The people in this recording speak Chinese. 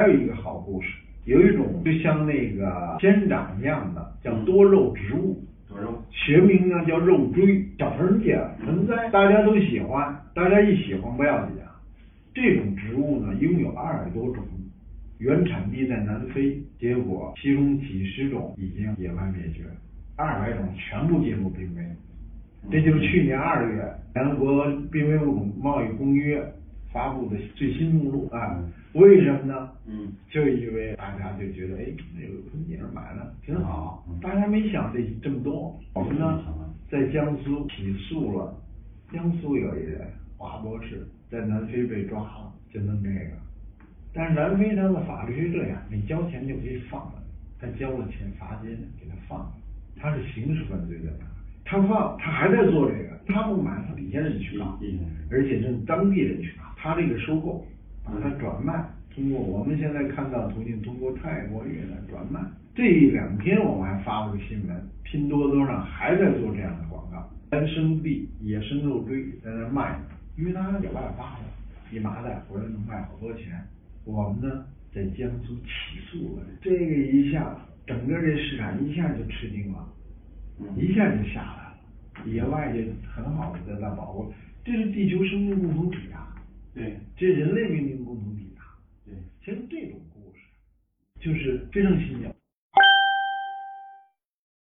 还有一个好故事，有一种就像那个仙掌一样的，叫多肉植物。多肉。学名呢叫肉锥，小盆姐盆栽，大家都喜欢，大家一喜欢不要紧啊。这种植物呢拥有二百多种，原产地在南非，结果其中几十种已经野外灭绝，二百种全部进入濒危。这就是去年二月联合国濒危物种贸易公约发布的最新目录啊。为什么呢？嗯，就因为大家就觉得，哎，有个空姐买了挺好，大家没想这这么多。我们呢，在江苏起诉了，江苏有一人华博士在南非被抓了，就弄这个。但是南非他的法律是这样，你交钱就可以放了，他交了钱罚金给他放了，他是刑事犯罪的，他放他还在做这个，他不买，他底下人去告，而且是当地人去搞，他这个收购。把它转卖，通过我们现在看到途径，通过泰国越南转卖。这两天我们还发了个新闻，拼多多上还在做这样的广告，原生地野生肉锥在那卖呢，因为它有外发的，一麻袋回来能卖好多钱。我们呢在江苏起诉了，这个一下整个这市场一下就吃惊了，一下就下来了，野外就很好的在那保护，这是地球生命共同体啊。对，这人类命运共同体啊。对，其实这种故事就是非常新鲜。